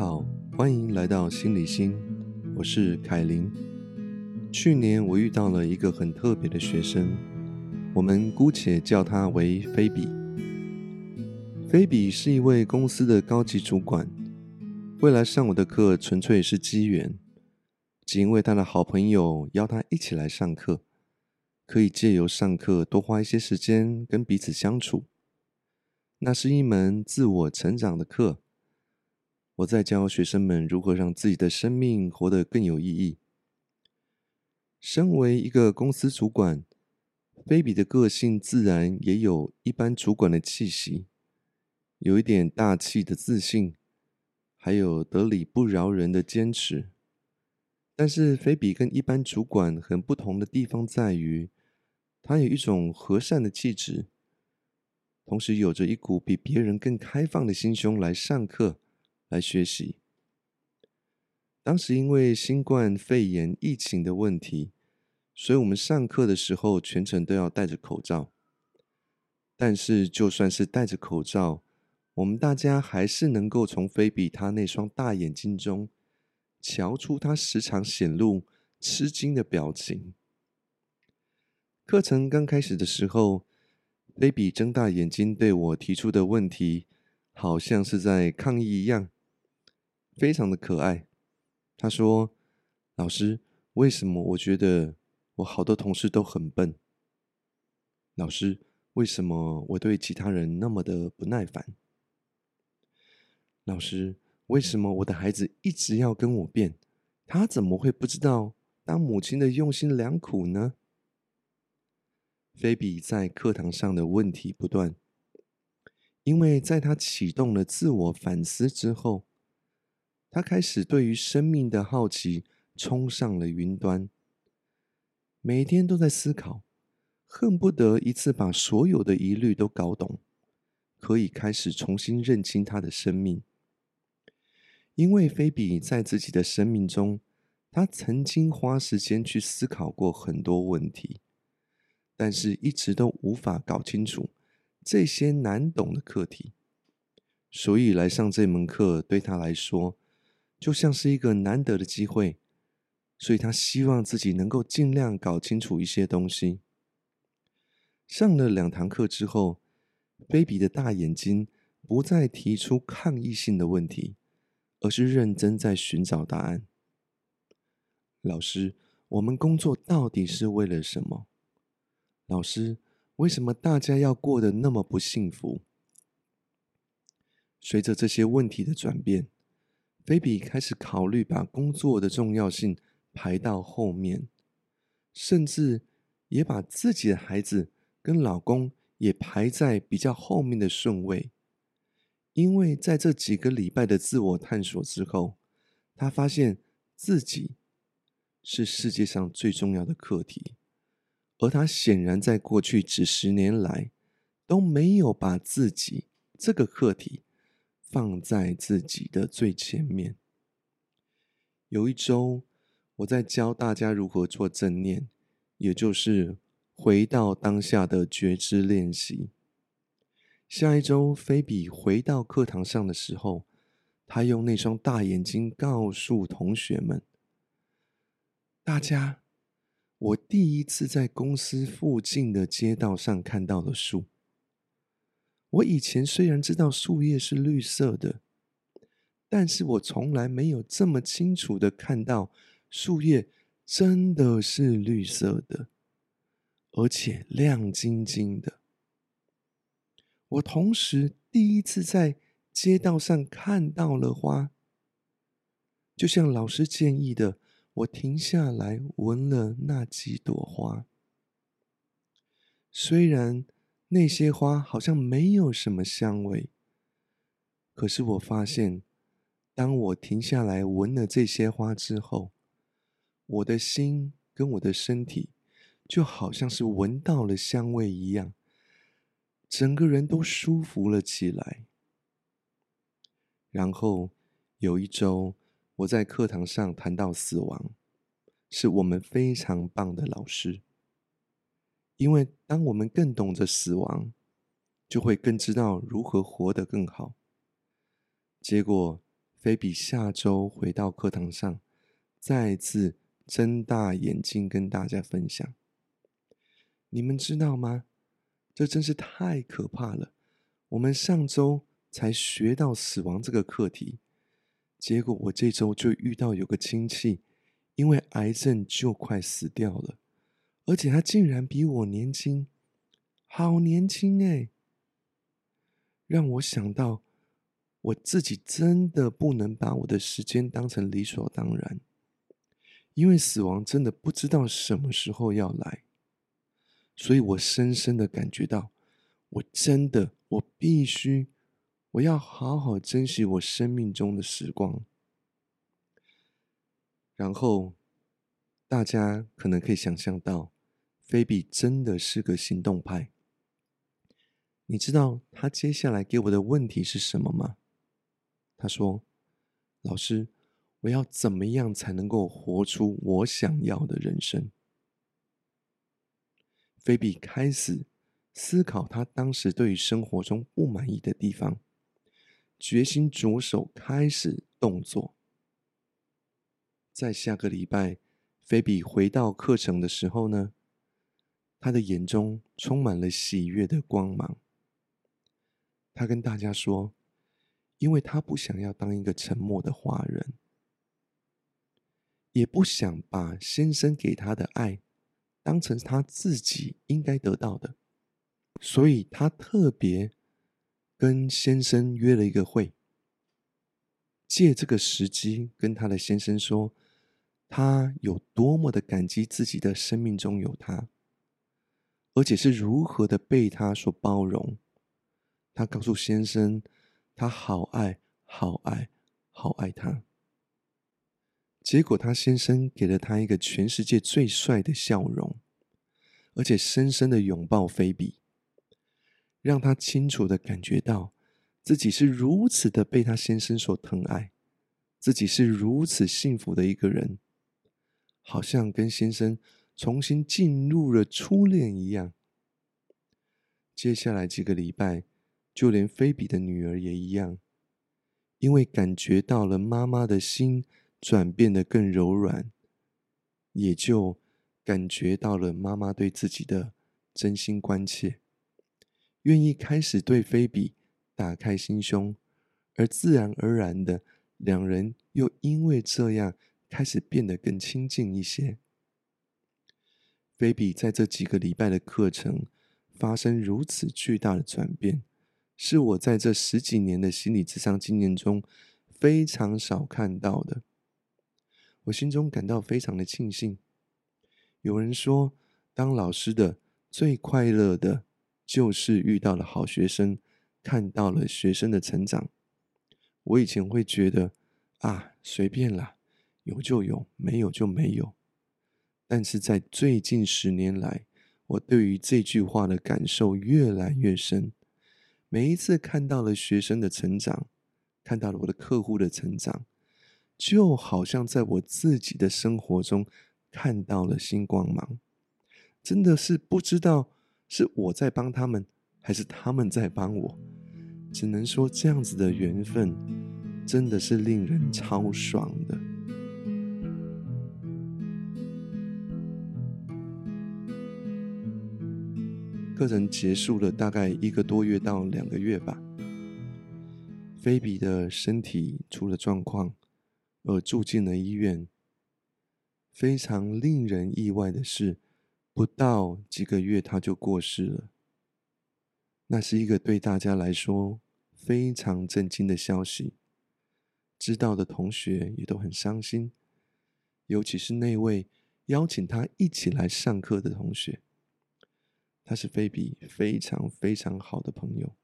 好，欢迎来到心理心，我是凯琳。去年我遇到了一个很特别的学生，我们姑且叫他为菲比。菲比是一位公司的高级主管，未来上我的课纯粹是机缘，只因为他的好朋友邀他一起来上课，可以借由上课多花一些时间跟彼此相处。那是一门自我成长的课。我在教学生们如何让自己的生命活得更有意义。身为一个公司主管，菲比的个性自然也有一般主管的气息，有一点大气的自信，还有得理不饶人的坚持。但是，菲比跟一般主管很不同的地方在于，他有一种和善的气质，同时有着一股比别人更开放的心胸来上课。来学习。当时因为新冠肺炎疫情的问题，所以我们上课的时候全程都要戴着口罩。但是就算是戴着口罩，我们大家还是能够从菲比他那双大眼睛中，瞧出他时常显露吃惊的表情。课程刚开始的时候，菲比睁大眼睛对我提出的问题，好像是在抗议一样。非常的可爱。他说：“老师，为什么我觉得我好多同事都很笨？老师，为什么我对其他人那么的不耐烦？老师，为什么我的孩子一直要跟我辩？他怎么会不知道当母亲的用心良苦呢？”菲比在课堂上的问题不断，因为在他启动了自我反思之后。他开始对于生命的好奇冲上了云端，每天都在思考，恨不得一次把所有的疑虑都搞懂，可以开始重新认清他的生命。因为菲比在自己的生命中，他曾经花时间去思考过很多问题，但是一直都无法搞清楚这些难懂的课题，所以来上这门课对他来说。就像是一个难得的机会，所以他希望自己能够尽量搞清楚一些东西。上了两堂课之后，菲比的大眼睛不再提出抗议性的问题，而是认真在寻找答案。老师，我们工作到底是为了什么？老师，为什么大家要过得那么不幸福？随着这些问题的转变。菲比开始考虑把工作的重要性排到后面，甚至也把自己的孩子跟老公也排在比较后面的顺位。因为在这几个礼拜的自我探索之后，他发现自己是世界上最重要的课题，而他显然在过去几十年来都没有把自己这个课题。放在自己的最前面。有一周，我在教大家如何做正念，也就是回到当下的觉知练习。下一周，菲比回到课堂上的时候，他用那双大眼睛告诉同学们：“大家，我第一次在公司附近的街道上看到了树。”我以前虽然知道树叶是绿色的，但是我从来没有这么清楚的看到树叶真的是绿色的，而且亮晶晶的。我同时第一次在街道上看到了花，就像老师建议的，我停下来闻了那几朵花，虽然。那些花好像没有什么香味，可是我发现，当我停下来闻了这些花之后，我的心跟我的身体就好像是闻到了香味一样，整个人都舒服了起来。然后有一周，我在课堂上谈到死亡，是我们非常棒的老师。因为当我们更懂得死亡，就会更知道如何活得更好。结果，菲比下周回到课堂上，再次睁大眼睛跟大家分享。你们知道吗？这真是太可怕了！我们上周才学到死亡这个课题，结果我这周就遇到有个亲戚，因为癌症就快死掉了，而且他竟然比我年轻，好年轻哎！让我想到，我自己真的不能把我的时间当成理所当然，因为死亡真的不知道什么时候要来。所以我深深的感觉到，我真的，我必须，我要好好珍惜我生命中的时光。然后，大家可能可以想象到，菲比真的是个行动派。你知道他接下来给我的问题是什么吗？他说：“老师，我要怎么样才能够活出我想要的人生？”菲比开始思考他当时对于生活中不满意的地方，决心着手开始动作。在下个礼拜，菲比回到课程的时候呢，他的眼中充满了喜悦的光芒。他跟大家说：“因为他不想要当一个沉默的华人，也不想把先生给他的爱。”当成他自己应该得到的，所以他特别跟先生约了一个会，借这个时机跟他的先生说，他有多么的感激自己的生命中有他，而且是如何的被他所包容。他告诉先生，他好爱、好爱、好爱他。结果，他先生给了他一个全世界最帅的笑容，而且深深的拥抱菲比，让他清楚的感觉到自己是如此的被他先生所疼爱，自己是如此幸福的一个人，好像跟先生重新进入了初恋一样。接下来几个礼拜，就连菲比的女儿也一样，因为感觉到了妈妈的心。转变得更柔软，也就感觉到了妈妈对自己的真心关切，愿意开始对菲比打开心胸，而自然而然的，两人又因为这样开始变得更亲近一些。菲比在这几个礼拜的课程发生如此巨大的转变，是我在这十几年的心理智商经验中非常少看到的。我心中感到非常的庆幸。有人说，当老师的最快乐的，就是遇到了好学生，看到了学生的成长。我以前会觉得，啊，随便啦，有就有，没有就没有。但是在最近十年来，我对于这句话的感受越来越深。每一次看到了学生的成长，看到了我的客户的成长。就好像在我自己的生活中看到了新光芒，真的是不知道是我在帮他们，还是他们在帮我。只能说这样子的缘分，真的是令人超爽的。课程结束了，大概一个多月到两个月吧。菲比的身体出了状况。而住进了医院。非常令人意外的是，不到几个月他就过世了。那是一个对大家来说非常震惊的消息，知道的同学也都很伤心，尤其是那位邀请他一起来上课的同学，他是菲比非常非常好的朋友。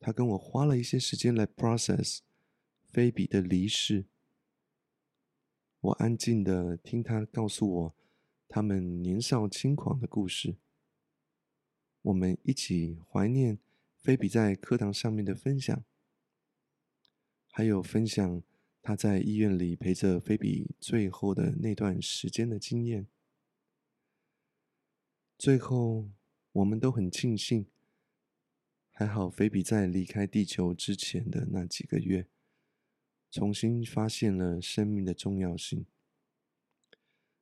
他跟我花了一些时间来 process。菲比的离世，我安静的听他告诉我他们年少轻狂的故事。我们一起怀念菲比在课堂上面的分享，还有分享他在医院里陪着菲比最后的那段时间的经验。最后，我们都很庆幸，还好菲比在离开地球之前的那几个月。重新发现了生命的重要性。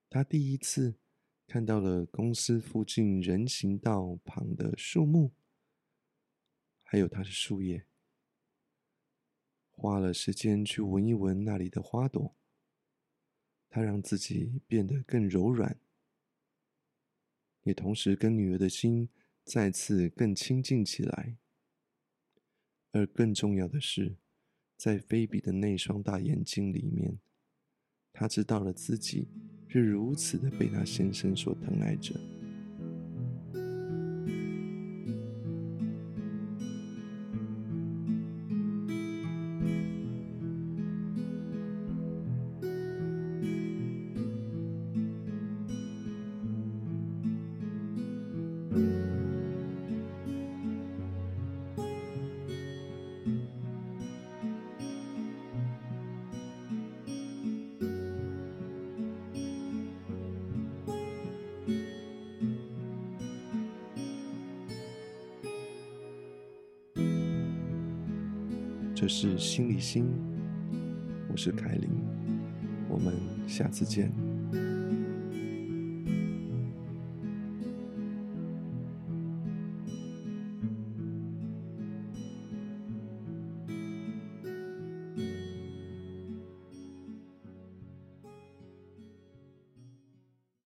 他第一次看到了公司附近人行道旁的树木，还有它的树叶，花了时间去闻一闻那里的花朵。他让自己变得更柔软，也同时跟女儿的心再次更亲近起来。而更重要的是，在菲比的那双大眼睛里面，他知道了自己是如此的被他先生所疼爱着。这是心理心，我是凯琳，我们下次见。